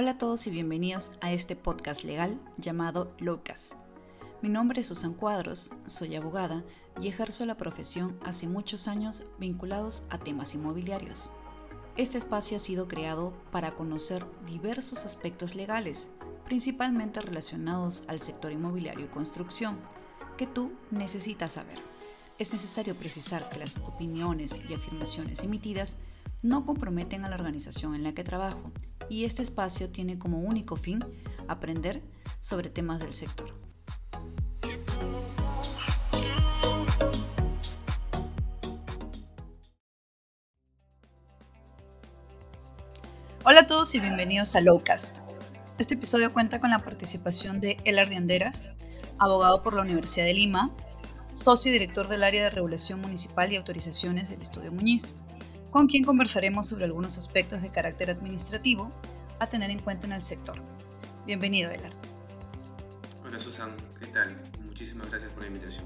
Hola a todos y bienvenidos a este podcast legal llamado Locas. Mi nombre es Susan Cuadros, soy abogada y ejerzo la profesión hace muchos años vinculados a temas inmobiliarios. Este espacio ha sido creado para conocer diversos aspectos legales, principalmente relacionados al sector inmobiliario y construcción, que tú necesitas saber. Es necesario precisar que las opiniones y afirmaciones emitidas no comprometen a la organización en la que trabajo y este espacio tiene como único fin aprender sobre temas del sector. Hola a todos y bienvenidos a Lowcast. Este episodio cuenta con la participación de El Ardianderas, abogado por la Universidad de Lima, socio y director del área de regulación municipal y autorizaciones del Estudio Muñiz con quien conversaremos sobre algunos aspectos de carácter administrativo a tener en cuenta en el sector. Bienvenido, Elar. Hola, Susan. ¿Qué tal? Muchísimas gracias por la invitación.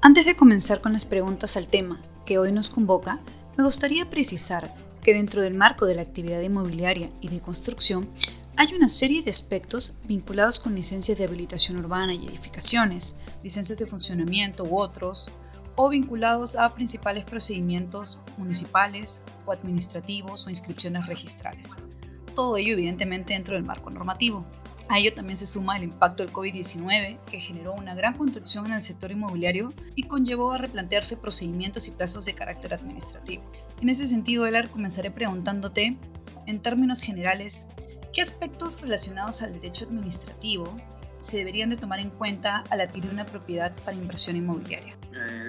Antes de comenzar con las preguntas al tema que hoy nos convoca, me gustaría precisar que dentro del marco de la actividad inmobiliaria y de construcción hay una serie de aspectos vinculados con licencias de habilitación urbana y edificaciones, licencias de funcionamiento u otros, o vinculados a principales procedimientos municipales o administrativos o inscripciones registrales. Todo ello evidentemente dentro del marco normativo. A ello también se suma el impacto del COVID-19, que generó una gran contracción en el sector inmobiliario y conllevó a replantearse procedimientos y plazos de carácter administrativo. En ese sentido, Elar, comenzaré preguntándote, en términos generales, ¿qué aspectos relacionados al derecho administrativo se deberían de tomar en cuenta al adquirir una propiedad para inversión inmobiliaria?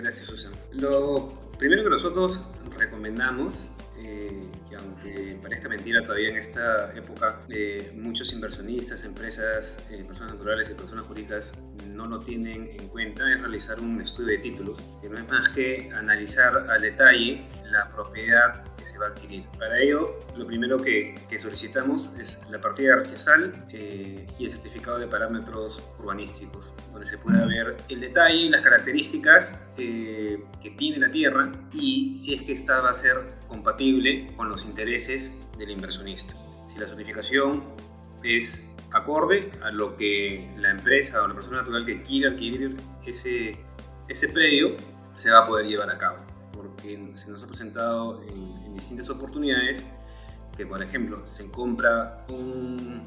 Eh, gracias, Susan. Lo primero que nosotros recomendamos, eh, que aunque parezca mentira todavía en esta época, eh, muchos inversionistas, empresas, personas naturales y personas jurídicas no lo tienen en cuenta, es realizar un estudio de títulos, que no es más que analizar al detalle la propiedad que se va a adquirir. Para ello, lo primero que, solicitamos es la partida registral eh, y el certificado de parámetros urbanísticos, donde se pueda ver el detalle las características eh, que tiene la tierra y si es que esta va a ser compatible con los intereses del inversionista. Si la certificación es acorde a lo que la empresa o la persona natural que quiera adquirir ese, ese predio se va a poder llevar a cabo porque se nos ha presentado en, distintas oportunidades que, por ejemplo, se compra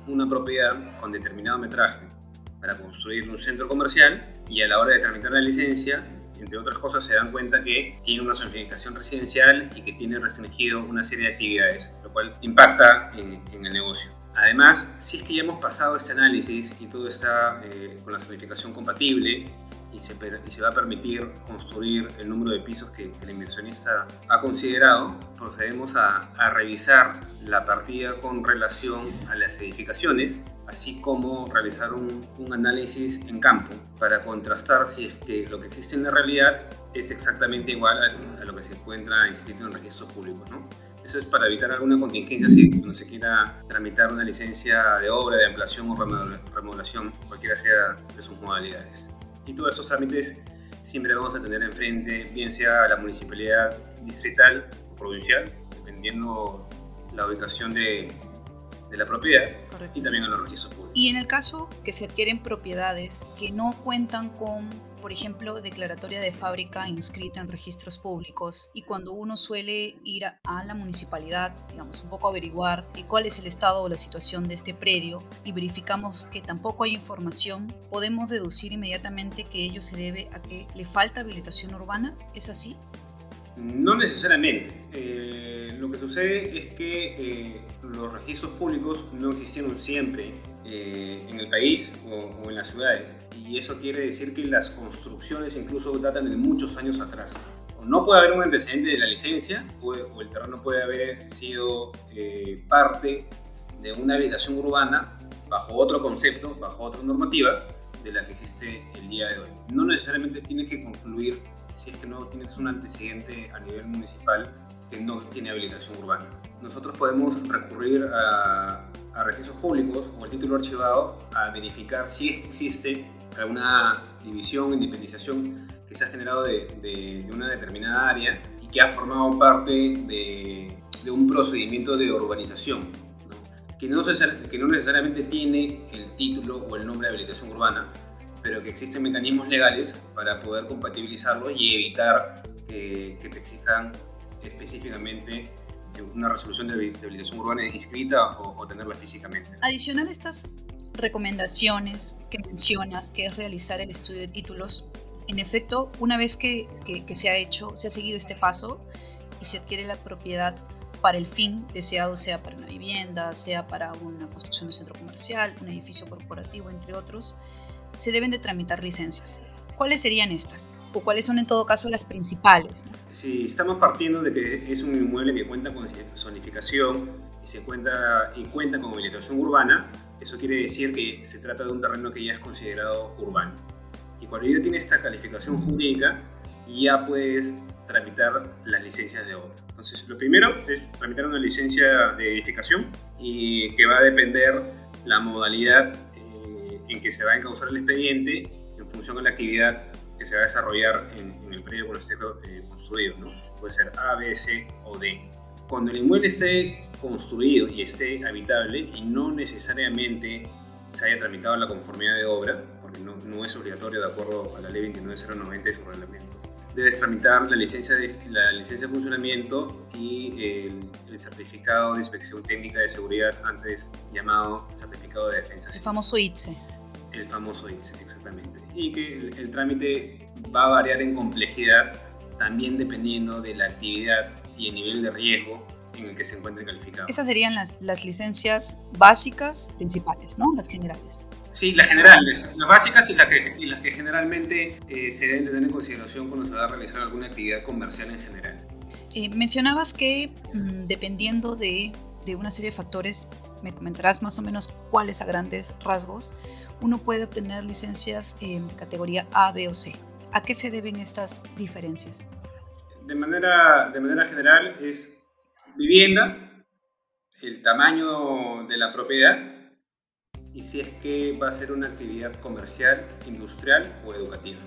una propiedad con determinado metraje para construir un centro comercial y a la hora de tramitar la licencia, entre otras cosas, se dan cuenta que tiene una zonificación residencial y que tiene restringido una serie de actividades, lo cual impacta en, el negocio. Además, si es que ya hemos pasado este análisis y todo está eh, con la zonificación compatible, y se, se, va a permitir construir el número de pisos que, el inversionista ha considerado, procedemos a, a, revisar la partida con relación a las edificaciones, así como realizar un, un, análisis en campo para contrastar si es que lo que existe en la realidad es exactamente igual a, lo que se encuentra inscrito en registros públicos. ¿no? Eso es para evitar alguna contingencia si no se quiera tramitar una licencia de obra, de ampliación o remodelación, cualquiera sea de sus modalidades y todos esos trámites siempre vamos a tener enfrente, bien sea la municipalidad distrital o provincial, dependiendo la ubicación de, de la propiedad y también a los registros públicos. Y en el caso que se adquieren propiedades que no cuentan con por ejemplo, declaratoria de fábrica inscrita en registros públicos y cuando uno suele ir a, la municipalidad, digamos, un poco averiguar cuál es el estado o la situación de este predio y verificamos que tampoco hay información, podemos deducir inmediatamente que ello se debe a que le falta habilitación urbana. ¿Es así? No necesariamente. Eh, lo que sucede es que eh, los registros públicos no existieron siempre eh, en el país o, en las ciudades. Y eso quiere decir que las construcciones incluso datan de muchos años atrás. No puede haber un antecedente de la licencia o el terreno puede haber sido eh, parte de una habitación urbana bajo otro concepto, bajo otra normativa de la que existe el día de hoy. No necesariamente tienes que concluir si es que no tienes un antecedente a nivel municipal que no tiene habilitación urbana. Nosotros podemos recurrir a, a registros públicos o el título archivado a verificar si existe alguna división, independización que se ha generado de, de, una determinada área y que ha formado parte de, de un procedimiento de urbanización. que no, que no necesariamente tiene el título o el nombre de habilitación urbana, pero que existen mecanismos legales para poder compatibilizarlo y evitar que, te exijan específicamente una resolución de habilitación urbana inscrita o, tenerla físicamente. Adicional a estas recomendaciones que mencionas, que es realizar el estudio de títulos, en efecto, una vez que, se ha hecho, se ha seguido este paso y se adquiere la propiedad para el fin deseado, sea para una vivienda, sea para una construcción de centro comercial, un edificio corporativo, entre otros, se deben de tramitar licencias. ¿Cuáles serían estas? ¿O cuáles son en todo caso las principales? Si estamos partiendo de que es un inmueble que cuenta con zonificación y, se cuenta, y cuenta con habilitación urbana, eso quiere decir que se trata de un terreno que ya es considerado urbano. Y cuando ya tiene esta calificación jurídica, ya puedes tramitar las licencias de obra. Entonces, lo primero es tramitar una licencia de edificación y que va a depender la modalidad eh, en que se va a encauzar el expediente en función de la actividad que se va a desarrollar en, el predio cuando esté eh, construido. ¿no? Puede ser A, B, C o D. Cuando el inmueble esté construido y esté habitable y no necesariamente se haya tramitado la conformidad de obra, porque no, no es obligatorio de acuerdo a la ley 29090 y su reglamento. Debes tramitar la licencia de, la licencia de funcionamiento y el, certificado de inspección técnica de seguridad, antes llamado certificado de defensa. El famoso ITSE. El famoso ITSE, exactamente. Y que el, el trámite va a variar en complejidad también dependiendo de la actividad y el nivel de riesgo en el que se encuentre calificado. Esas serían las, las licencias básicas principales, ¿no? Las generales. Sí, las generales, las básicas y las que, y las que generalmente eh, se deben tener en consideración cuando se va a realizar alguna actividad comercial en general. Eh, mencionabas que mm, dependiendo de, de, una serie de factores, me comentarás más o menos cuáles a grandes rasgos, uno puede obtener licencias eh, de categoría A, B o C. ¿A qué se deben estas diferencias? De manera, de manera general es vivienda, el tamaño de la propiedad y si es que va a ser una actividad comercial, industrial o educativa.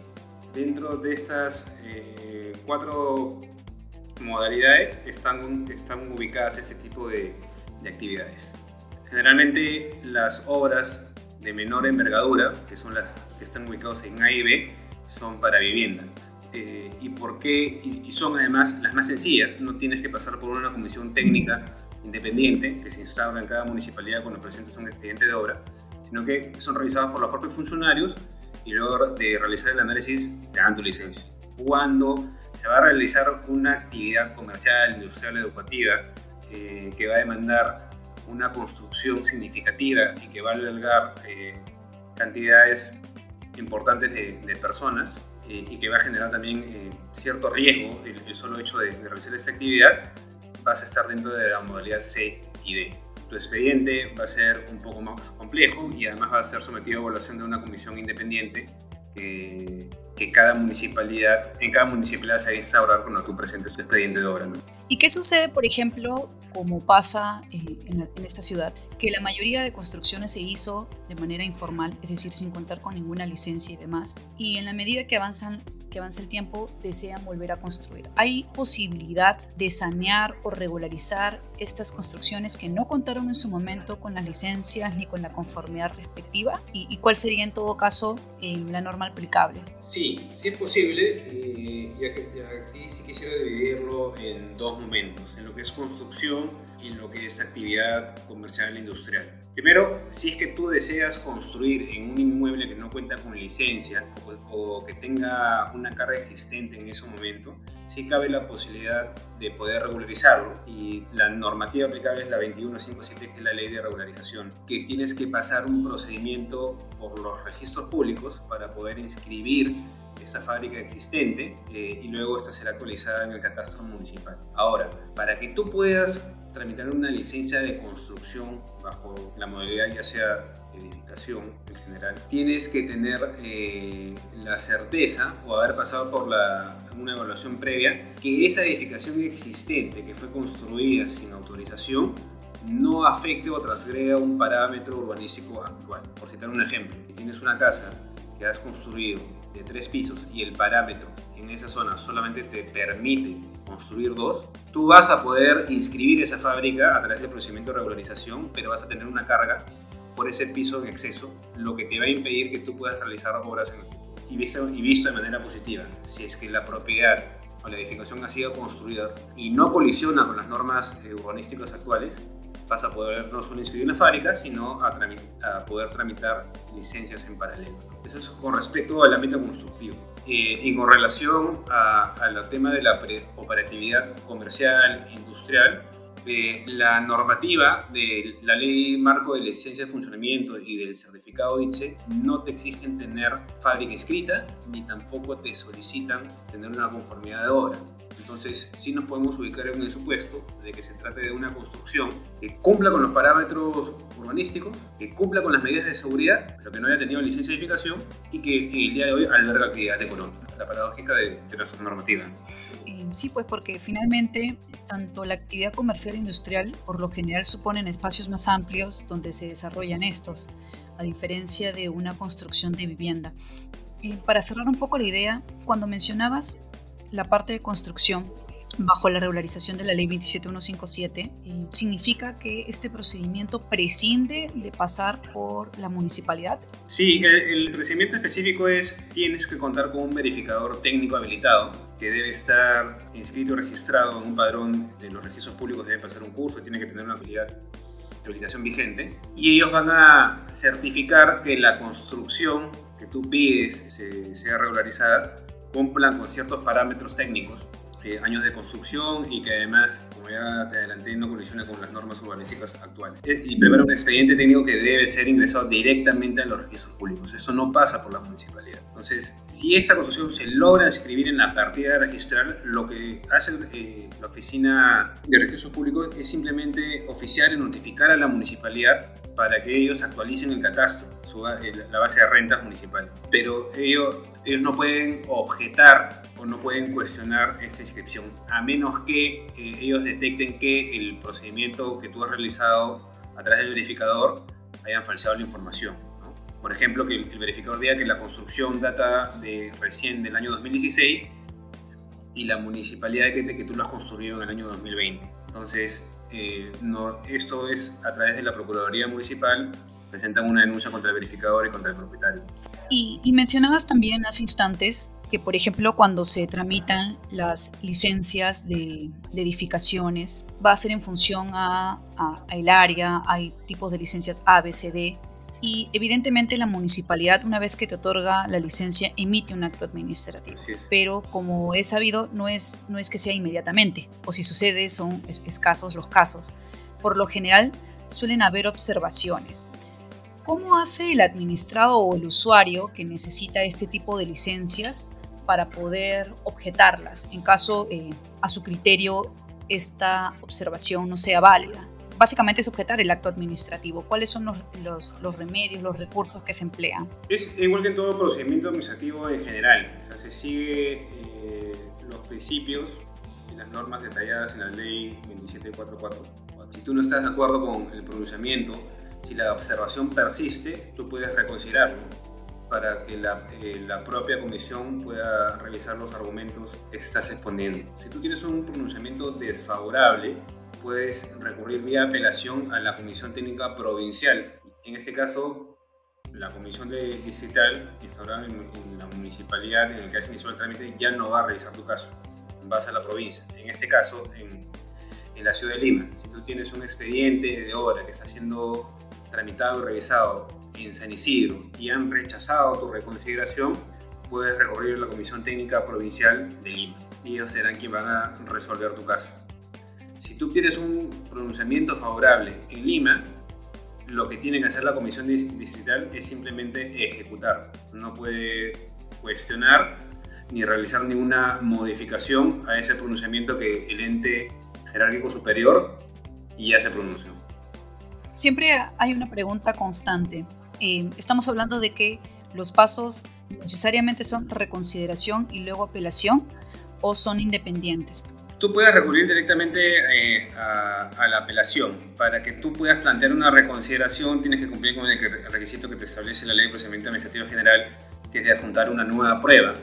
Dentro de estas eh, cuatro modalidades están, están ubicadas este tipo de, de actividades. Generalmente las obras de menor envergadura, que son las que están ubicadas en A y B, son para vivienda. Eh, y por qué, y, son además las más sencillas, no tienes que pasar por una comisión técnica independiente que se instala en cada municipalidad cuando presentas un expediente de obra, sino que son revisadas por los propios funcionarios y luego de realizar el análisis te dan tu licencia. Cuando se va a realizar una actividad comercial, industrial, educativa eh, que va a demandar una construcción significativa y que va a albergar eh, cantidades importantes de, de personas, eh, y que va a generar también eh, cierto riesgo el, solo hecho de, realizar esta actividad, vas a estar dentro de la modalidad C y D. Tu expediente va a ser un poco más complejo y además va a ser sometido a evaluación de una comisión independiente que, que cada municipalidad, en cada municipalidad se va a instaurar cuando tú presentes tu expediente de obra. ¿Y qué sucede, por ejemplo, como pasa eh, en, en, esta ciudad, que la mayoría de construcciones se hizo de manera informal, es decir, sin contar con ninguna licencia y demás, y en la medida que avanzan que avance el tiempo desean volver a construir. ¿Hay posibilidad de sanear o regularizar estas construcciones que no contaron en su momento con las licencias ni con la conformidad respectiva? ¿Y, cuál sería en todo caso eh, la norma aplicable? Sí, sí es posible, eh, ya que aquí sí quisiera dividirlo en dos momentos, en lo que es construcción en lo que es actividad comercial e industrial. Primero, si es que tú deseas construir en un inmueble que no cuenta con licencia o, que tenga una carga existente en ese momento, sí cabe la posibilidad de poder regularizarlo y la normativa aplicable es la 2157, que es la ley de regularización, que tienes que pasar un procedimiento por los registros públicos para poder inscribir esta fábrica existente eh, y luego esta será actualizada en el catastro municipal. Ahora, para que tú puedas tramitar una licencia de construcción bajo la modalidad ya sea edificación en general, tienes que tener eh, la certeza o haber pasado por la, una evaluación previa que esa edificación existente que fue construida sin autorización no afecte o transgreda un parámetro urbanístico actual. Por citar un ejemplo, si tienes una casa que has construido de tres pisos y el parámetro en esa zona solamente te permite construir dos, tú vas a poder inscribir esa fábrica a través del procedimiento de regularización, pero vas a tener una carga por ese piso en exceso, lo que te va a impedir que tú puedas realizar obras en el futuro. Y visto, y visto de manera positiva, si es que la propiedad o la edificación ha sido construida y no colisiona con las normas eh, urbanísticas actuales, vas a poder no solo inscribir una fábrica, sino a, a, poder tramitar licencias en paralelo. Eso es con respecto al ámbito constructivo. Eh, y con relación al tema de la operatividad comercial, industrial, la normativa de la ley marco de licencia de funcionamiento y del certificado ITSE no te exigen tener fábrica inscrita ni tampoco te solicitan tener una conformidad de obra. Entonces, sí nos podemos ubicar en el supuesto de que se trate de una construcción que cumpla con los parámetros urbanísticos, que cumpla con las medidas de seguridad, pero que no haya tenido licencia de edificación y que, el día de hoy alberga actividad económica. La paradójica de, de nuestra normativa. Sí, pues porque finalmente tanto la actividad comercial e industrial por lo general suponen espacios más amplios donde se desarrollan estos, a diferencia de una construcción de vivienda. Y para cerrar un poco la idea, cuando mencionabas la parte de construcción bajo la regularización de la ley 27157, eh, significa que este procedimiento prescinde de pasar por la municipalidad. Sí, el, procedimiento específico es tienes que contar con un verificador técnico habilitado que debe estar inscrito registrado en un padrón de los registros públicos, debe pasar un curso, tiene que tener una habilitación vigente y ellos van a certificar que la construcción que tú pides sea regularizada cumplan con ciertos parámetros técnicos, eh, años de construcción y que además, como ya te adelanté, no colisiona con las normas urbanísticas actuales. Eh, y prepara un expediente técnico que debe ser ingresado directamente a los registros públicos. Eso no pasa por la municipalidad. Entonces, si esa construcción se logra inscribir en la partida registral, lo que hace eh, la Oficina de Registros Públicos es simplemente oficiar y notificar a la municipalidad para que ellos actualicen el catastro, eh, la base de rentas municipal. Pero ellos, ellos no pueden objetar o no pueden cuestionar esta inscripción, a menos que eh, ellos detecten que el procedimiento que tú has realizado a través del verificador hayan falseado la información. Por ejemplo, que el, verificador diga que la construcción data de recién del año 2016 y la municipalidad de que tú lo has construido en el año 2020. Entonces, eh, no, esto es a través de la Procuraduría Municipal, presentan una denuncia contra el verificador y contra el propietario. Y, mencionabas también hace instantes que, por ejemplo, cuando se tramitan las licencias de, edificaciones, va a ser en función a, a, el área, hay tipos de licencias A, B, C, D, y evidentemente la municipalidad una vez que te otorga la licencia emite un acto administrativo. Pero como he sabido no es, no es que sea inmediatamente o si sucede son escasos los casos. Por lo general suelen haber observaciones. ¿Cómo hace el administrado o el usuario que necesita este tipo de licencias para poder objetarlas en caso eh, a su criterio esta observación no sea válida? Básicamente sujetar el acto administrativo. ¿Cuáles son los, los, remedios, los recursos que se emplean? Es igual que en todo procedimiento administrativo en general. Se sigue eh, los principios y las normas detalladas en la ley 27444. Si tú no estás de acuerdo con el pronunciamiento, si la observación persiste, tú puedes reconsiderarlo para que la, eh, la, propia comisión pueda revisar los argumentos que estás exponiendo. Si tú tienes un pronunciamiento desfavorable, puedes recurrir vía apelación a la Comisión Técnica Provincial. En este caso, la Comisión de Distrital, instaurada en, la municipalidad en el que has iniciado el trámite, ya no va a revisar tu caso, vas a la provincia. En este caso, en, en la ciudad de Lima, si tú tienes un expediente de obra que está siendo tramitado y revisado en San Isidro y han rechazado tu reconsideración, puedes recurrir a la Comisión Técnica Provincial de Lima. Y ellos serán quienes van a resolver tu caso tú tienes un pronunciamiento favorable en Lima, lo que tiene que hacer la comisión distrital es simplemente ejecutar. No puede cuestionar ni realizar ninguna modificación a ese pronunciamiento que el ente jerárquico superior ya se pronunció. Siempre hay una pregunta constante. Eh, estamos hablando de que los pasos necesariamente son reconsideración y luego apelación o son independientes tú puedes recurrir directamente eh, a, la apelación. Para que tú puedas plantear una reconsideración, tienes que cumplir con el, requisito que te establece la Ley de Procedimiento Administrativo General, que es de adjuntar una nueva prueba,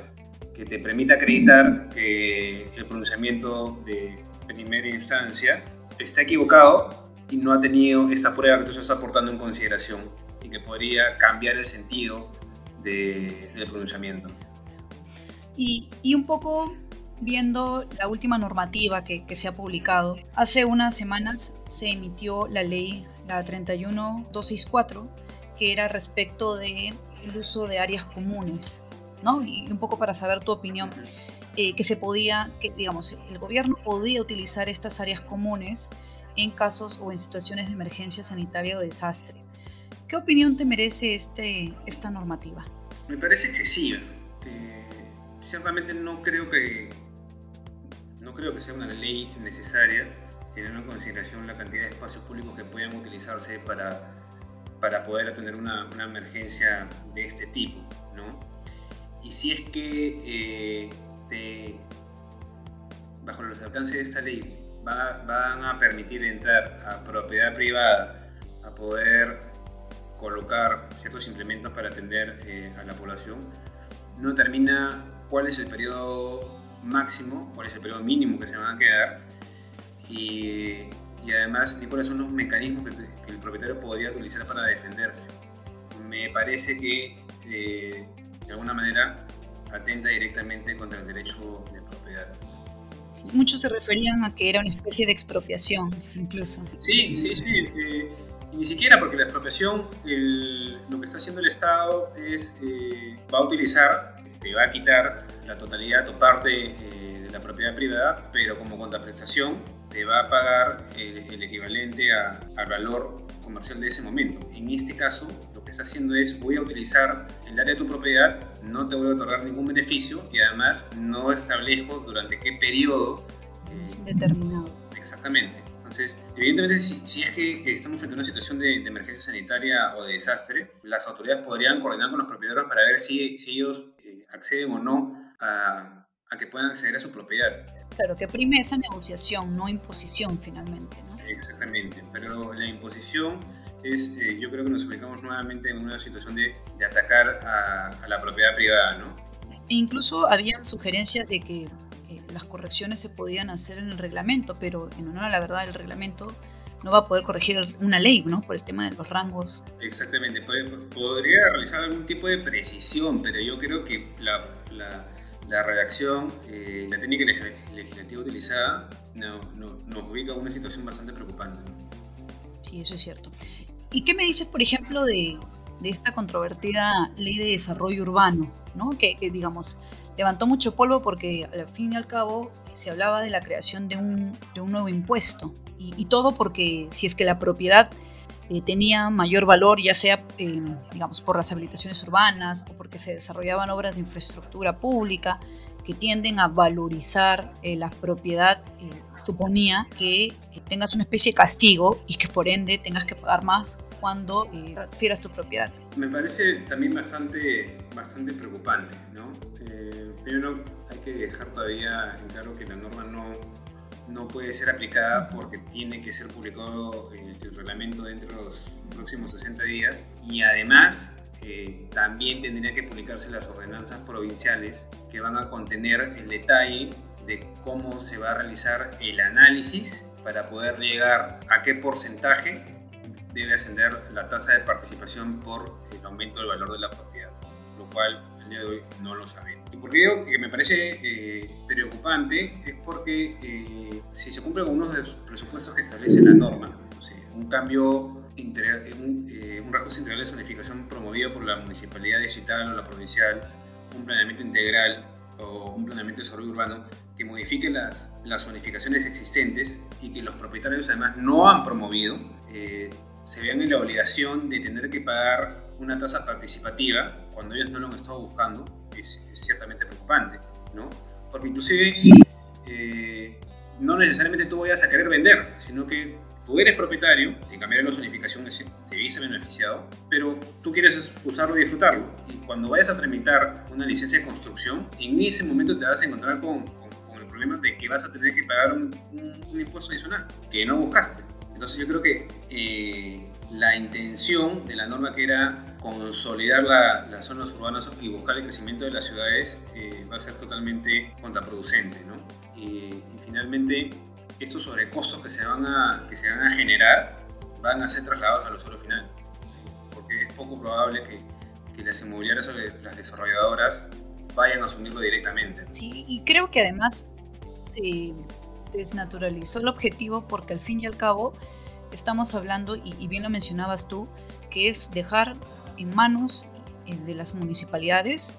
que te permita acreditar que el pronunciamiento de primera instancia está equivocado y no ha tenido esa prueba que tú estás aportando en consideración y que podría cambiar el sentido del pronunciamiento. Y, y, un poco viendo la última normativa que, se ha publicado, hace unas semanas se emitió la ley, la 31264, que era respecto del el uso de áreas comunes, ¿no? Y un poco para saber tu opinión, eh, que se podía, que digamos, el gobierno podía utilizar estas áreas comunes en casos o en situaciones de emergencia sanitaria o desastre. ¿Qué opinión te merece este, esta normativa? Me parece excesiva. Eh, ciertamente no creo que no creo que sea una ley necesaria teniendo en consideración la cantidad de espacios públicos que pueden utilizarse para, para poder atender una, una emergencia de este tipo, ¿no? Y si es que eh, bajo los alcances de esta ley van a permitir entrar a propiedad privada a poder colocar ciertos implementos para atender eh, a la población, no determina cuál es el periodo máximo, cuál es el periodo mínimo que se van a quedar y, y además ni cuáles son los mecanismos que, el propietario podría utilizar para defenderse. Me parece que eh, de alguna manera atenta directamente contra el derecho de propiedad. Muchos se referían a que era una especie de expropiación, incluso. Sí, sí, sí. Eh, y ni siquiera porque la expropiación, lo que está haciendo el Estado es, eh, va a utilizar, te va a quitar la totalidad o parte eh, de la propiedad privada, pero como contraprestación te va a pagar el, equivalente al valor comercial de ese momento. En este caso, lo que está haciendo es voy a utilizar el área de tu propiedad, no te voy a otorgar ningún beneficio y además no establezco durante qué periodo. Es indeterminado. Exactamente. Entonces, evidentemente, si, es que estamos frente a una situación de, emergencia sanitaria o de desastre, las autoridades podrían coordinar con los propietarios para ver si, si ellos eh, acceden o no a, a que puedan acceder a su propiedad. Claro, que prime esa negociación, no imposición finalmente. ¿no? Exactamente, pero la imposición es, eh, yo creo que nos ubicamos nuevamente en una situación de, de atacar a, la propiedad privada, ¿no? E incluso habían sugerencias de que eh, las correcciones se podían hacer en el reglamento, pero en honor a la verdad el reglamento no va a poder corregir una ley, ¿no? Por el tema de los rangos. Exactamente, podría realizar algún tipo de precisión, pero yo creo que la, la la redacción, eh, la técnica legislativa utilizada no, nos ubica en una situación bastante preocupante. Sí, eso es cierto. ¿Y qué me dices, por ejemplo, de, de esta controvertida ley de desarrollo urbano, ¿no? que, digamos, levantó mucho polvo porque al fin y al cabo se hablaba de la creación de un, de un nuevo impuesto? Y, y todo porque si es que la propiedad eh, tenía mayor valor, ya sea, eh, digamos, por las habilitaciones urbanas o porque se desarrollaban obras de infraestructura pública que tienden a valorizar eh, la propiedad, suponía que tengas una especie de castigo y que por ende tengas que pagar más cuando transfieras tu propiedad. Me parece también bastante, bastante preocupante, ¿no? primero hay que dejar todavía en claro que la norma no no puede ser aplicada porque tiene que ser publicado el, reglamento dentro de los próximos 60 días. Y además eh, también tendría que publicarse las ordenanzas provinciales que van a contener el detalle de cómo se va a realizar el análisis para poder llegar a qué porcentaje debe ascender la tasa de participación por el aumento del valor de la propiedad, lo cual el día de hoy no lo sabemos. ¿Y por qué digo que me parece eh, preocupante? Es porque eh, si se cumple con unos de los presupuestos que establece la norma, un cambio, un, eh, un integral de zonificación promovido por la municipalidad digital o la provincial, un planeamiento integral o un planeamiento de desarrollo urbano que modifique las, las zonificaciones existentes y que los propietarios además no han promovido, eh, se vean en la obligación de tener que pagar una tasa participativa cuando ellos no lo han estado buscando, es, ciertamente preocupante, ¿no? Porque inclusive eh, no necesariamente tú vayas a querer vender, sino que tú eres propietario, y cambiar la zonificación te hubiese beneficiado, pero tú quieres usarlo y disfrutarlo. Y cuando vayas a tramitar una licencia de construcción, en ese momento te vas a encontrar con, el problema de que vas a tener que pagar un, impuesto adicional que no buscaste. Entonces yo creo que eh, la intención de la norma que era consolidar las zonas urbanas y buscar el crecimiento de las ciudades eh, va a ser totalmente contraproducente. ¿no? Y, finalmente, estos sobrecostos que se, van a, que se van a generar van a ser trasladados al usuario final, porque es poco probable que, que las inmobiliarias o las desarrolladoras vayan a asumirlo directamente. Sí, y creo que además se desnaturalizó el objetivo porque al fin y al cabo estamos hablando, y, bien lo mencionabas tú, que es dejar en manos eh, de las municipalidades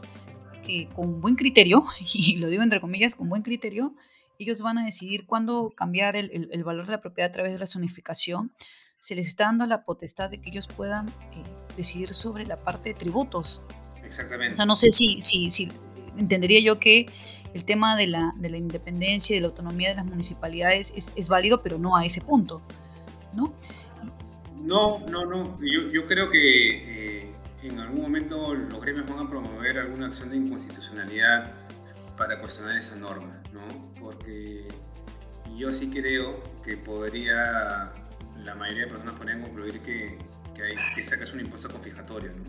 que con buen criterio, y lo digo entre comillas, con buen criterio, ellos van a decidir cuándo cambiar el, el, valor de la propiedad a través de la zonificación. Se les está dando la potestad de que ellos puedan eh, decidir sobre la parte de tributos. Exactamente. O sea, no sé si, si, si entendería yo que el tema de la, de la independencia y de la autonomía de las municipalidades es, es válido, pero no a ese punto. ¿no? No, no. Yo, yo creo que eh, en algún momento los gremios van a promover alguna acción de inconstitucionalidad para cuestionar esa norma, ¿no? Porque yo sí creo que podría, la mayoría de personas podrían concluir que, que, hay, que sacas un impuesto confiscatorio, ¿no?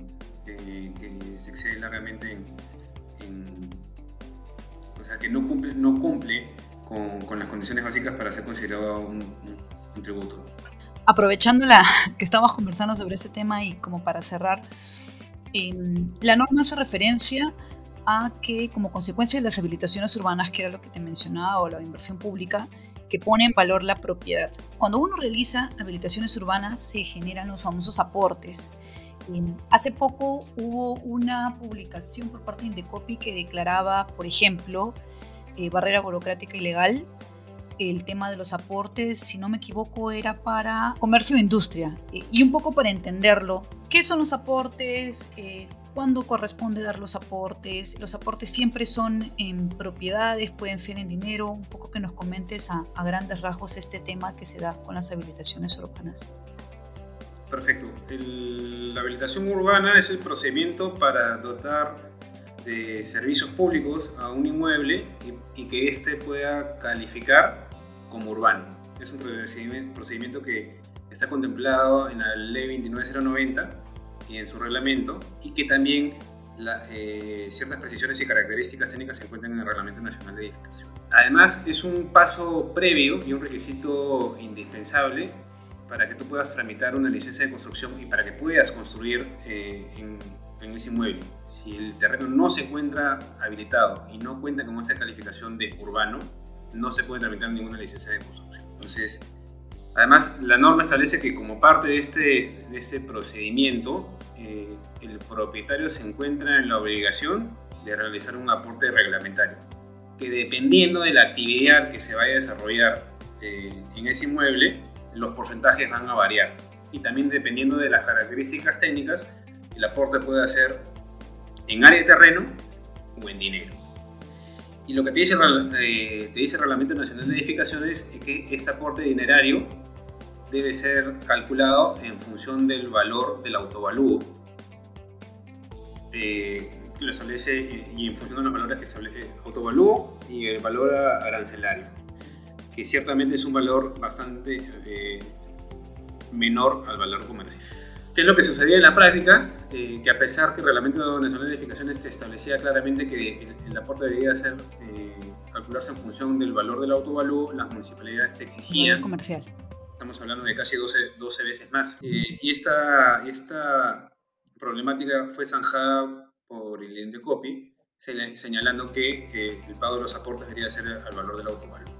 que, se excede largamente en, o sea, que no cumple, no cumple con, con, las condiciones básicas para ser considerado un, un tributo aprovechando la, que estamos conversando sobre este tema y como para cerrar, em, la norma hace referencia a que como consecuencia de las habilitaciones urbanas, que era lo que te mencionaba, o la inversión pública, que pone en valor la propiedad. Cuando uno realiza habilitaciones urbanas se generan los famosos aportes. Hace poco hubo una publicación por parte de Indecopi que declaraba, por ejemplo, eh, barrera burocrática ilegal el tema de los aportes, si no me equivoco, era para comercio e industria. Y un poco para entenderlo, ¿qué son los aportes? Eh, ¿Cuándo corresponde dar los aportes? Los aportes siempre son en propiedades, pueden ser en dinero. Un poco que nos comentes a, grandes rasgos este tema que se da con las habilitaciones urbanas. Perfecto. la habilitación urbana es el procedimiento para dotar de servicios públicos a un inmueble y, que éste pueda calificar como urbano. Es un procedimiento que está contemplado en la ley 29090 y en su reglamento y que también eh, ciertas precisiones y características técnicas se encuentran en el Reglamento Nacional de Edificación. Además, es un paso previo y un requisito indispensable para que tú puedas tramitar una licencia de construcción y para que puedas construir eh, en, en, ese inmueble. Si el terreno no se encuentra habilitado y no cuenta con esa calificación de urbano, no se puede tramitar ninguna licencia de construcción. Entonces, además, la norma establece que como parte de este, de este procedimiento, eh, el propietario se encuentra en la obligación de realizar un aporte reglamentario, que dependiendo de la actividad que se vaya a desarrollar eh, en ese inmueble, los porcentajes van a variar. Y también dependiendo de las características técnicas, el aporte puede ser en área de terreno o en dinero. Y lo que te dice, te dice el Reglamento Nacional de Edificaciones es que este aporte dinerario debe ser calculado en función del valor del autovalúo. Eh, lo establece y en función de los valores que establece autovalúo y el valor arancelario, que ciertamente es un valor bastante eh, menor al valor comercial. ¿Qué es lo que sucedía en la práctica? Eh, que a pesar que el Reglamento Nacional de Edificaciones te establecía claramente que el, aporte debía ser eh, calcularse en función del valor del autovalú, las municipalidades te exigían. comercial. Estamos hablando de casi 12, 12 veces más. Eh, y esta, esta problemática fue zanjada por el INDECOPI, señalando que el pago de los aportes debería ser al valor del autovalú.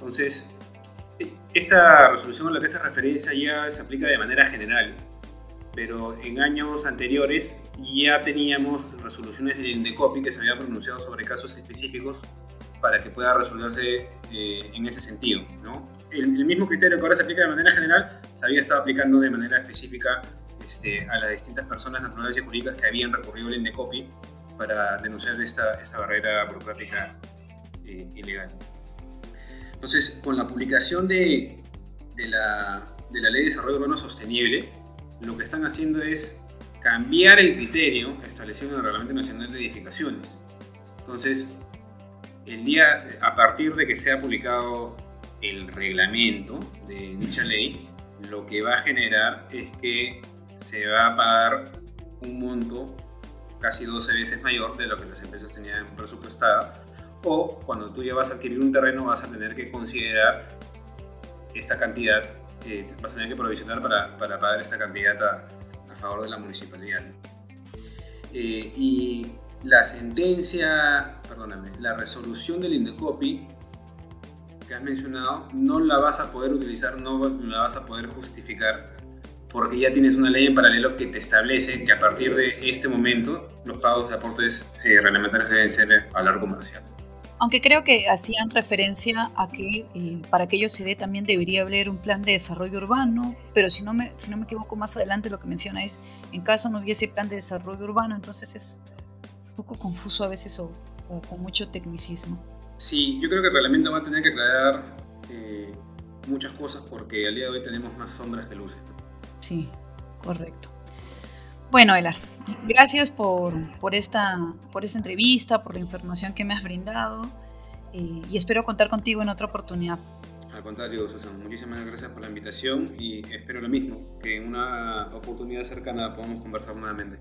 Entonces, esta resolución a la que se referencia ya se aplica de manera general pero en años anteriores ya teníamos resoluciones del INDECOPI que se había pronunciado sobre casos específicos para que pueda resolverse eh, en ese sentido. El, mismo criterio que ahora se aplica de manera general se había estado aplicando de manera específica este, a las distintas personas naturales y jurídicas que habían recurrido al INDECOPI para denunciar esta, esta barrera burocrática eh, ilegal. Entonces, con la publicación de, la, la Ley de Desarrollo Urbano Sostenible, lo que están haciendo es cambiar el criterio establecido en el Reglamento Nacional de Edificaciones. Entonces, el día, a partir de que sea publicado el reglamento de dicha ley, lo que va a generar es que se va a pagar un monto casi 12 veces mayor de lo que las empresas tenían presupuestada. O cuando tú ya vas a adquirir un terreno vas a tener que considerar esta cantidad, eh, vas a tener que provisionar para, pagar esta cantidad a, a, favor de la municipalidad. Eh, y la sentencia, perdóname, la resolución del Indecopi que has mencionado, no la vas a poder utilizar, no la vas a poder justificar porque ya tienes una ley en paralelo que te establece que a partir de este momento los pagos de aportes eh, reglamentarios deben ser a largo comercial. Aunque creo que hacían referencia a que eh, para que ello se dé también debería haber un plan de desarrollo urbano, pero si no, me, si no me equivoco más adelante lo que menciona es, en caso no hubiese plan de desarrollo urbano, entonces es un poco confuso a veces o, con mucho tecnicismo. Sí, yo creo que el reglamento va a tener que aclarar eh, muchas cosas porque al día de hoy tenemos más sombras que luces. Sí, correcto. Bueno, Elar, gracias por, por, esta, por esta entrevista, por la información que me has brindado eh, y espero contar contigo en otra oportunidad. Al contrario, Susan, muchísimas gracias por la invitación y espero lo mismo, que en una oportunidad cercana podamos conversar nuevamente.